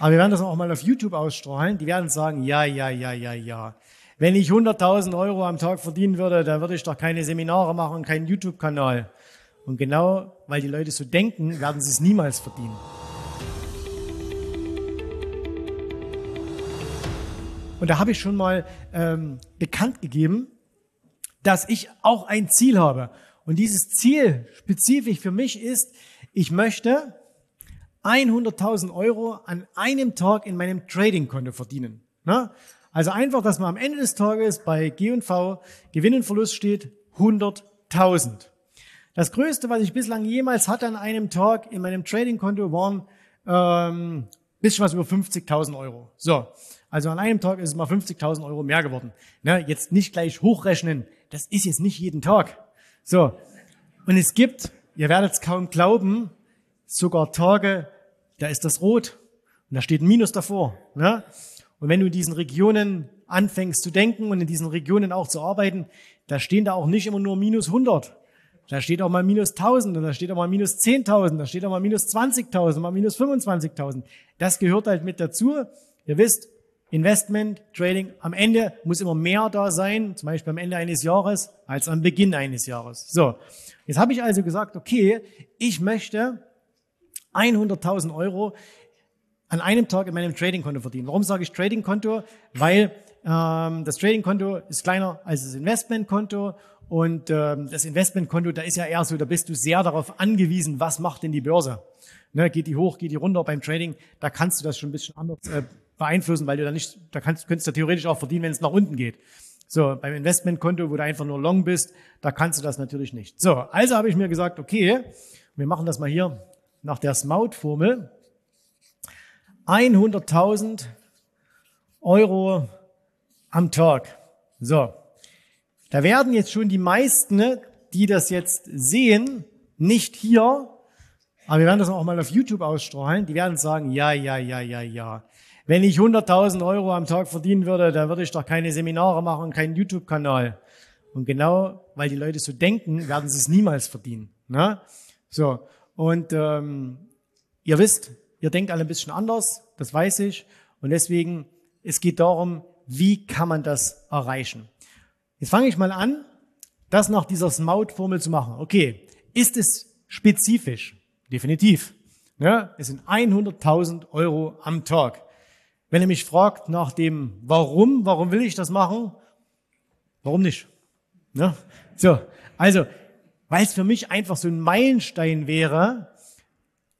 Aber wir werden das auch mal auf YouTube ausstrahlen. Die werden sagen, ja, ja, ja, ja, ja. Wenn ich 100.000 Euro am Tag verdienen würde, dann würde ich doch keine Seminare machen und keinen YouTube-Kanal. Und genau, weil die Leute so denken, werden sie es niemals verdienen. Und da habe ich schon mal ähm, bekannt gegeben, dass ich auch ein Ziel habe. Und dieses Ziel spezifisch für mich ist, ich möchte 100.000 Euro an einem Tag in meinem Trading-Konto verdienen. Na? Also einfach, dass man am Ende des Tages bei G&V Gewinn und Verlust steht 100.000. Das Größte, was ich bislang jemals hatte an einem Tag in meinem Trading-Konto, waren ähm, bisschen was über 50.000 Euro. So, also an einem Tag ist es mal 50.000 Euro mehr geworden. Na, jetzt nicht gleich hochrechnen, das ist jetzt nicht jeden Tag. So, und es gibt, ihr werdet es kaum glauben, sogar Tage, da ist das rot und da steht ein Minus davor. Ne? Und wenn du in diesen Regionen anfängst zu denken und in diesen Regionen auch zu arbeiten, da stehen da auch nicht immer nur minus 100. Da steht auch mal minus 1000 und da steht auch mal minus 10.000, da steht auch mal minus 20.000, mal minus 25.000. Das gehört halt mit dazu. Ihr wisst, Investment, Trading, am Ende muss immer mehr da sein, zum Beispiel am Ende eines Jahres, als am Beginn eines Jahres. So, jetzt habe ich also gesagt, okay, ich möchte 100.000 Euro an einem Tag in meinem Trading-Konto verdienen. Warum sage ich Trading-Konto? Weil ähm, das Trading-Konto ist kleiner als das Investment-Konto und ähm, das Investmentkonto, da ist ja eher so, da bist du sehr darauf angewiesen, was macht denn die Börse? Ne, geht die hoch, geht die runter beim Trading? Da kannst du das schon ein bisschen anders äh, beeinflussen, weil du da nicht, da kannst, könntest du theoretisch auch verdienen, wenn es nach unten geht. So, beim Investmentkonto, wo du einfach nur long bist, da kannst du das natürlich nicht. So, also habe ich mir gesagt, okay, wir machen das mal hier nach der Smout-Formel. 100.000 Euro am Tag. So, da werden jetzt schon die meisten, ne, die das jetzt sehen, nicht hier, aber wir werden das auch mal auf YouTube ausstrahlen, die werden sagen, ja, ja, ja, ja, ja. Wenn ich 100.000 Euro am Tag verdienen würde, dann würde ich doch keine Seminare machen keinen YouTube-Kanal. Und genau, weil die Leute so denken, werden sie es niemals verdienen. Ne? So, und ähm, ihr wisst, ihr denkt alle ein bisschen anders, das weiß ich. Und deswegen, es geht darum, wie kann man das erreichen. Jetzt fange ich mal an, das nach dieser Smout-Formel zu machen. Okay, ist es spezifisch? Definitiv. Ja, es sind 100.000 Euro am Tag. Wenn ihr mich fragt nach dem Warum, warum will ich das machen? Warum nicht? Ja? So, also, weil es für mich einfach so ein Meilenstein wäre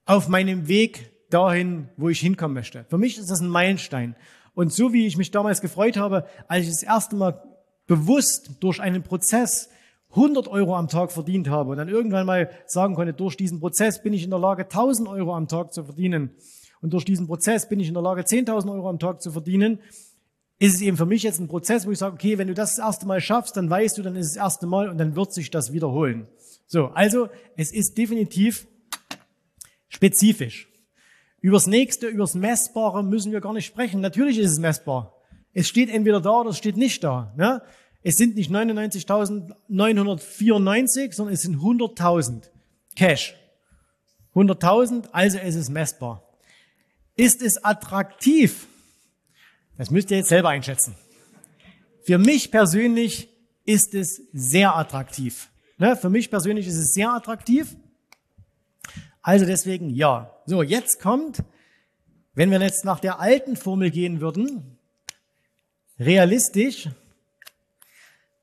auf meinem Weg dahin, wo ich hinkommen möchte. Für mich ist das ein Meilenstein. Und so wie ich mich damals gefreut habe, als ich das erste Mal bewusst durch einen Prozess 100 Euro am Tag verdient habe und dann irgendwann mal sagen konnte, durch diesen Prozess bin ich in der Lage, 1000 Euro am Tag zu verdienen, und durch diesen Prozess bin ich in der Lage, 10.000 Euro am Tag zu verdienen, ist es eben für mich jetzt ein Prozess, wo ich sage, okay, wenn du das das erste Mal schaffst, dann weißt du, dann ist es das erste Mal und dann wird sich das wiederholen. So, also es ist definitiv spezifisch. Übers nächste, übers Messbare müssen wir gar nicht sprechen. Natürlich ist es messbar. Es steht entweder da oder es steht nicht da. Ne? Es sind nicht 99.994, sondern es sind 100.000 Cash. 100.000, also es ist messbar. Ist es attraktiv? Das müsst ihr jetzt selber einschätzen. Für mich persönlich ist es sehr attraktiv. Ne? Für mich persönlich ist es sehr attraktiv. Also deswegen ja. So, jetzt kommt, wenn wir jetzt nach der alten Formel gehen würden, realistisch,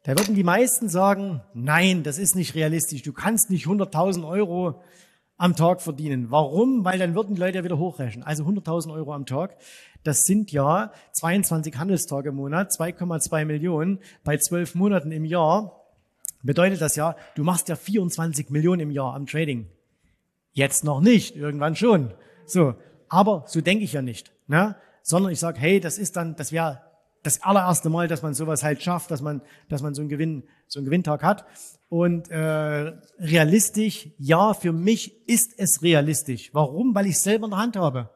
da würden die meisten sagen, nein, das ist nicht realistisch. Du kannst nicht 100.000 Euro am Tag verdienen. Warum? Weil dann würden die Leute ja wieder hochrechnen. Also 100.000 Euro am Tag. Das sind ja 22 Handelstage im Monat, 2,2 Millionen bei 12 Monaten im Jahr. Bedeutet das ja, du machst ja 24 Millionen im Jahr am Trading. Jetzt noch nicht, irgendwann schon. So, aber so denke ich ja nicht, ne? Sondern ich sage, hey, das ist dann, das wäre das allererste Mal, dass man sowas halt schafft, dass man, dass man so einen Gewinn, so einen Gewinntag hat. Und äh, realistisch, ja, für mich ist es realistisch. Warum? Weil ich selber in der Hand habe.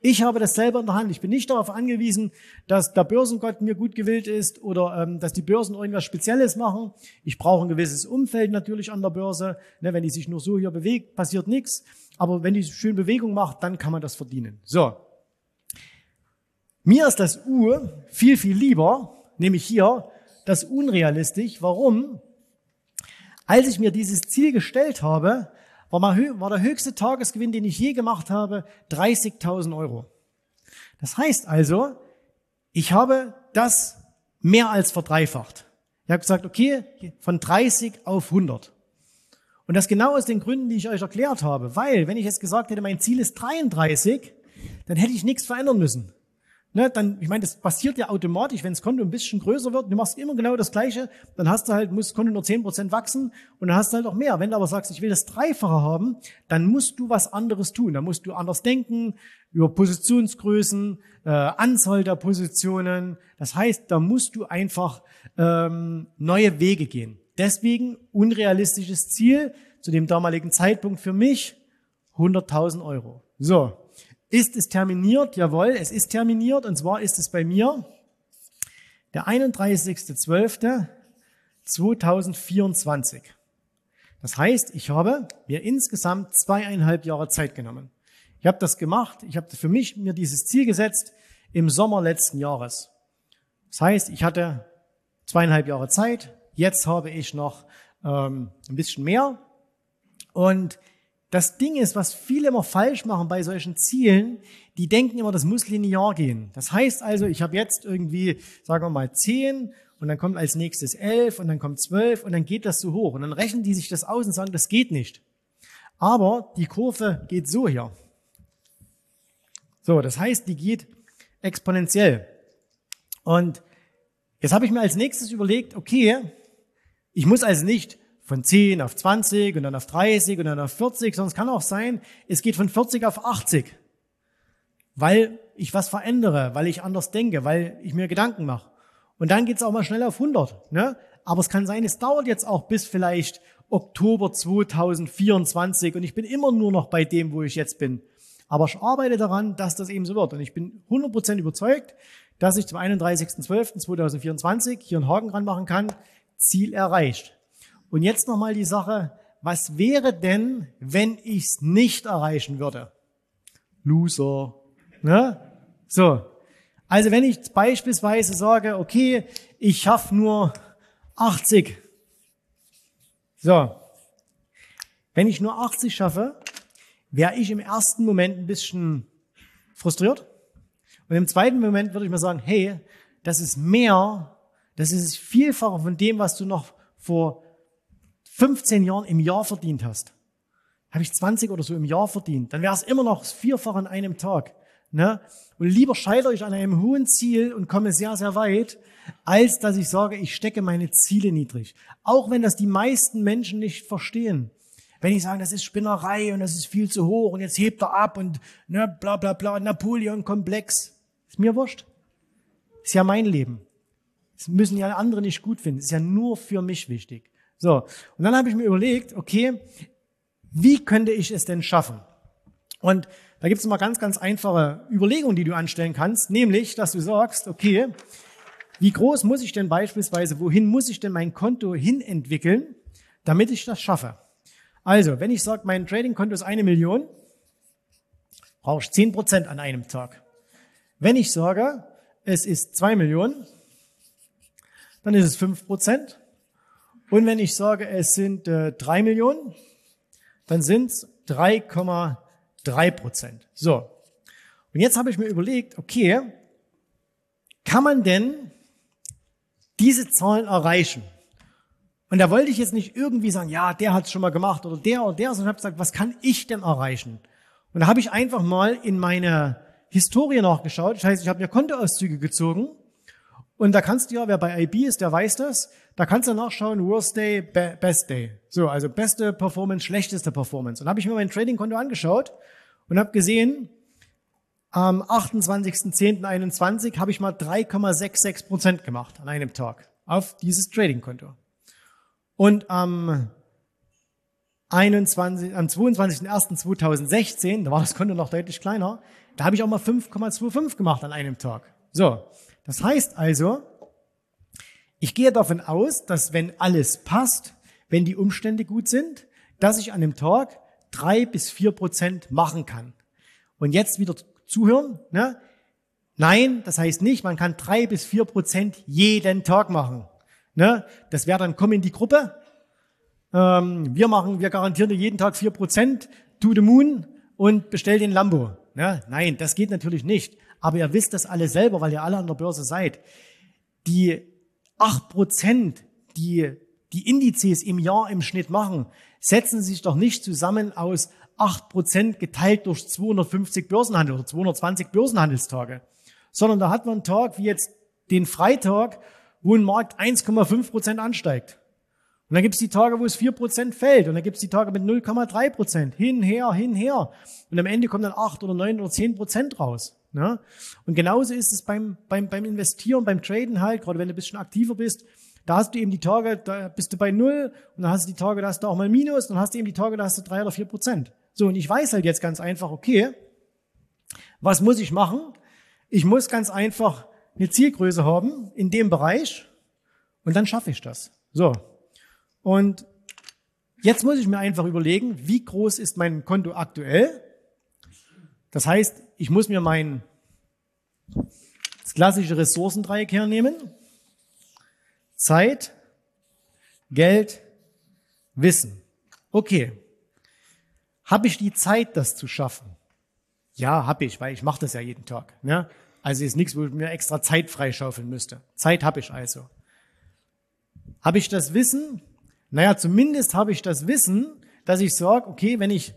Ich habe das selber in der Hand. Ich bin nicht darauf angewiesen, dass der Börsengott mir gut gewillt ist oder ähm, dass die Börsen irgendwas Spezielles machen. Ich brauche ein gewisses Umfeld natürlich an der Börse. Ne, wenn die sich nur so hier bewegt, passiert nichts. Aber wenn die schön Bewegung macht, dann kann man das verdienen. So, Mir ist das U viel, viel lieber, nämlich hier das unrealistisch. Warum? Als ich mir dieses Ziel gestellt habe, war, der höchste Tagesgewinn, den ich je gemacht habe, 30.000 Euro. Das heißt also, ich habe das mehr als verdreifacht. Ich habe gesagt, okay, von 30 auf 100. Und das genau aus den Gründen, die ich euch erklärt habe. Weil, wenn ich jetzt gesagt hätte, mein Ziel ist 33, dann hätte ich nichts verändern müssen. Ne, dann, ich meine, das passiert ja automatisch, wenn das Konto ein bisschen größer wird, du machst immer genau das Gleiche, dann hast du halt, muss das Konto nur 10% wachsen und dann hast du halt auch mehr. Wenn du aber sagst, ich will das Dreifache haben, dann musst du was anderes tun. Dann musst du anders denken, über Positionsgrößen, äh, Anzahl der Positionen. Das heißt, da musst du einfach ähm, neue Wege gehen. Deswegen unrealistisches Ziel zu dem damaligen Zeitpunkt für mich 100.000 Euro. So, ist es terminiert? Jawohl, es ist terminiert. Und zwar ist es bei mir der 31.12.2024. Das heißt, ich habe mir insgesamt zweieinhalb Jahre Zeit genommen. Ich habe das gemacht. Ich habe für mich mir dieses Ziel gesetzt im Sommer letzten Jahres. Das heißt, ich hatte zweieinhalb Jahre Zeit. Jetzt habe ich noch ähm, ein bisschen mehr. Und das Ding ist, was viele immer falsch machen bei solchen Zielen, die denken immer, das muss linear gehen. Das heißt also, ich habe jetzt irgendwie, sagen wir mal, zehn und dann kommt als nächstes elf und dann kommt zwölf und dann geht das so hoch. Und dann rechnen die sich das aus und sagen, das geht nicht. Aber die Kurve geht so hier. So, das heißt, die geht exponentiell. Und jetzt habe ich mir als nächstes überlegt, okay, ich muss also nicht von 10 auf 20 und dann auf 30 und dann auf 40, sondern es kann auch sein, es geht von 40 auf 80, weil ich was verändere, weil ich anders denke, weil ich mir Gedanken mache. Und dann geht es auch mal schnell auf 100. Ne? Aber es kann sein, es dauert jetzt auch bis vielleicht Oktober 2024 und ich bin immer nur noch bei dem, wo ich jetzt bin. Aber ich arbeite daran, dass das eben so wird. Und ich bin 100% überzeugt, dass ich zum 31.12.2024 hier einen Haken dran machen kann. Ziel erreicht. Und jetzt nochmal die Sache, was wäre denn, wenn ich es nicht erreichen würde? Loser. Ne? So. Also wenn ich beispielsweise sage, okay, ich schaffe nur 80. So. Wenn ich nur 80 schaffe, wäre ich im ersten Moment ein bisschen frustriert. Und im zweiten Moment würde ich mir sagen, hey, das ist mehr, das ist vielfacher von dem, was du noch vor 15 Jahren im Jahr verdient hast, habe ich 20 oder so im Jahr verdient, dann wäre es immer noch das Vierfache an einem Tag. Ne? Und lieber scheitere ich an einem hohen Ziel und komme sehr, sehr weit, als dass ich sage, ich stecke meine Ziele niedrig. Auch wenn das die meisten Menschen nicht verstehen. Wenn ich sage, das ist Spinnerei und das ist viel zu hoch und jetzt hebt er ab und ne, bla bla bla, Napoleon-Komplex. Ist mir wurscht. Ist ja mein Leben. Das müssen ja andere nicht gut finden. Ist ja nur für mich wichtig. So, und dann habe ich mir überlegt, okay, wie könnte ich es denn schaffen? Und da gibt es mal ganz, ganz einfache Überlegungen, die du anstellen kannst, nämlich, dass du sagst, okay, wie groß muss ich denn beispielsweise, wohin muss ich denn mein Konto hin entwickeln, damit ich das schaffe? Also, wenn ich sage, mein Trading-Konto ist eine Million, brauche ich zehn Prozent an einem Tag. Wenn ich sage, es ist zwei Millionen, dann ist es fünf Prozent. Und wenn ich sage, es sind äh, drei Millionen, dann sind es 3,3 Prozent. So. Und jetzt habe ich mir überlegt, okay, kann man denn diese Zahlen erreichen? Und da wollte ich jetzt nicht irgendwie sagen, ja, der hat es schon mal gemacht oder der oder der, sondern habe gesagt, was kann ich denn erreichen? Und da habe ich einfach mal in meine Historie nachgeschaut. Das heißt, ich habe mir Kontoauszüge gezogen und da kannst du ja, wer bei IB ist, der weiß das, da kannst du nachschauen, Worst Day, be Best Day. So, also beste Performance, schlechteste Performance. Und habe ich mir mein Trading-Konto angeschaut und habe gesehen, am 28.10.21 habe ich mal 3,66 Prozent gemacht an einem Tag auf dieses Trading-Konto. Und am 21, am 22.01.2016, da war das Konto noch deutlich kleiner, da habe ich auch mal 5,25 gemacht an einem Tag. So, das heißt also, ich gehe davon aus, dass wenn alles passt, wenn die Umstände gut sind, dass ich an dem Tag drei bis vier Prozent machen kann. Und jetzt wieder zuhören. Ne? Nein, das heißt nicht, man kann drei bis vier Prozent jeden Tag machen. Ne? Das wäre dann, komm in die Gruppe. Ähm, wir machen, wir garantieren dir jeden Tag vier Prozent, to the moon und bestell den Lambo. Ne? Nein, das geht natürlich nicht. Aber ihr wisst das alle selber, weil ihr alle an der Börse seid. Die acht Prozent, die die Indizes im Jahr im Schnitt machen, setzen sich doch nicht zusammen aus acht Prozent geteilt durch 250 Börsenhandel oder 220 Börsenhandelstage, sondern da hat man einen Tag wie jetzt den Freitag, wo ein Markt 1,5 Prozent ansteigt. Und dann gibt es die Tage, wo es 4 Prozent fällt. Und dann gibt es die Tage mit 0,3 Prozent. Hin, her, hin, her. Und am Ende kommen dann 8 oder 9 oder 10 Prozent raus. Ne? Und genauso ist es beim, beim, beim Investieren, beim Traden halt, gerade wenn du ein bisschen aktiver bist, da hast du eben die Tage, da bist du bei null und dann hast du die Tage, da hast du auch mal Minus und dann hast du eben die Tage, da hast du drei oder vier Prozent. So, und ich weiß halt jetzt ganz einfach, okay, was muss ich machen? Ich muss ganz einfach eine Zielgröße haben in dem Bereich und dann schaffe ich das. So. Und jetzt muss ich mir einfach überlegen, wie groß ist mein Konto aktuell? Das heißt, ich muss mir mein das klassische Ressourcendreieck hernehmen. Zeit, Geld, Wissen. Okay. Habe ich die Zeit, das zu schaffen? Ja, habe ich, weil ich mache das ja jeden Tag. Ne? Also ist nichts, wo ich mir extra Zeit freischaufeln müsste. Zeit habe ich also. Habe ich das Wissen? Naja, zumindest habe ich das Wissen, dass ich sage, okay, wenn ich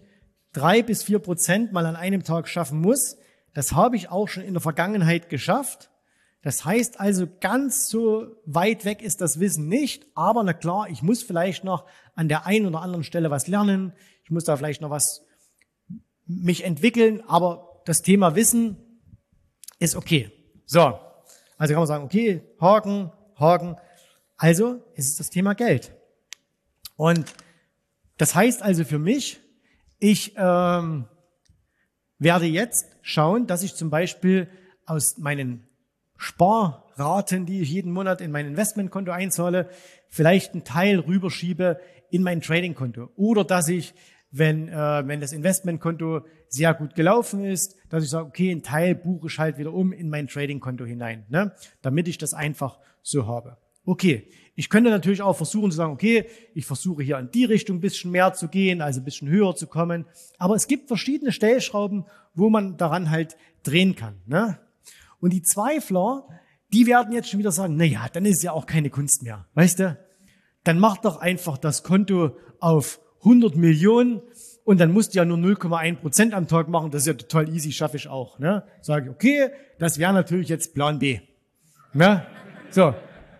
drei bis vier Prozent mal an einem Tag schaffen muss, das habe ich auch schon in der Vergangenheit geschafft. Das heißt also, ganz so weit weg ist das Wissen nicht, aber na klar, ich muss vielleicht noch an der einen oder anderen Stelle was lernen, ich muss da vielleicht noch was mich entwickeln, aber das Thema Wissen ist okay. So, also kann man sagen, okay, Haken, Haken. Also ist es das Thema Geld. Und das heißt also für mich, ich ähm, werde jetzt schauen, dass ich zum Beispiel aus meinen Sparraten, die ich jeden Monat in mein Investmentkonto einzahle, vielleicht einen Teil rüberschiebe in mein Tradingkonto. Oder dass ich, wenn, äh, wenn das Investmentkonto sehr gut gelaufen ist, dass ich sage, okay, einen Teil buche ich halt wieder um in mein Tradingkonto hinein, ne? damit ich das einfach so habe. Okay, ich könnte natürlich auch versuchen zu sagen, okay, ich versuche hier in die Richtung ein bisschen mehr zu gehen, also ein bisschen höher zu kommen. Aber es gibt verschiedene Stellschrauben, wo man daran halt drehen kann. Ne? Und die Zweifler, die werden jetzt schon wieder sagen, na ja, dann ist ja auch keine Kunst mehr. Weißt du? Dann mach doch einfach das Konto auf 100 Millionen und dann musst du ja nur 0,1 Prozent am Tag machen. Das ist ja total easy, schaffe ich auch. Ne? Sage ich, okay, das wäre natürlich jetzt Plan B. Ne? So.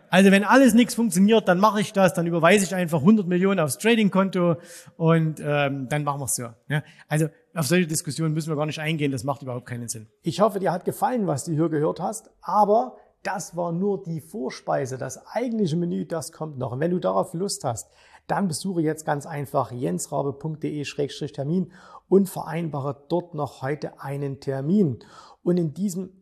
Also wenn alles nichts funktioniert, dann mache ich das, dann überweise ich einfach 100 Millionen aufs Trading-Konto und ähm, dann machen wir es so. Ne? Also auf solche Diskussionen müssen wir gar nicht eingehen, das macht überhaupt keinen Sinn. Ich hoffe, dir hat gefallen, was du hier gehört hast, aber das war nur die Vorspeise. Das eigentliche Menü, das kommt noch. Und wenn du darauf Lust hast, dann besuche jetzt ganz einfach jensrabe.de-termin und vereinbare dort noch heute einen Termin. Und in diesem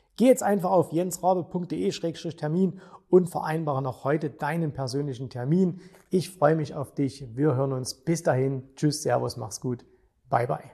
geh jetzt einfach auf jensrabe.de-termin und vereinbare noch heute deinen persönlichen Termin. Ich freue mich auf dich. Wir hören uns. Bis dahin. Tschüss, Servus, mach's gut. Bye bye.